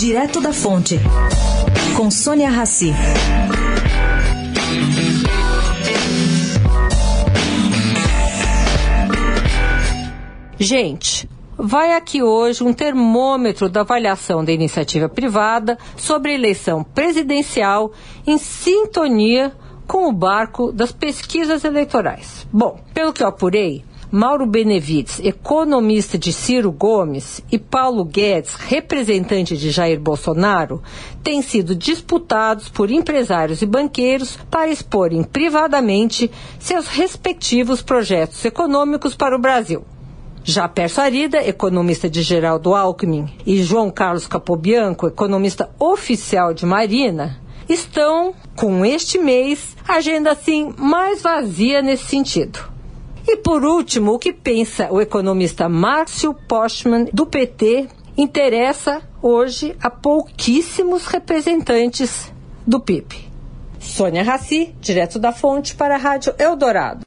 Direto da Fonte, com Sônia Rassi. Gente, vai aqui hoje um termômetro da avaliação da iniciativa privada sobre a eleição presidencial em sintonia com o barco das pesquisas eleitorais. Bom, pelo que eu apurei, Mauro Benevides, economista de Ciro Gomes, e Paulo Guedes, representante de Jair Bolsonaro, têm sido disputados por empresários e banqueiros para exporem privadamente seus respectivos projetos econômicos para o Brasil. Já Perso Arida, economista de Geraldo Alckmin, e João Carlos Capobianco, economista oficial de Marina, estão, com este mês, agenda assim mais vazia nesse sentido. E por último, o que pensa o economista Márcio Postman do PT interessa hoje a pouquíssimos representantes do PIB. Sônia Raci, direto da fonte para a Rádio Eldorado.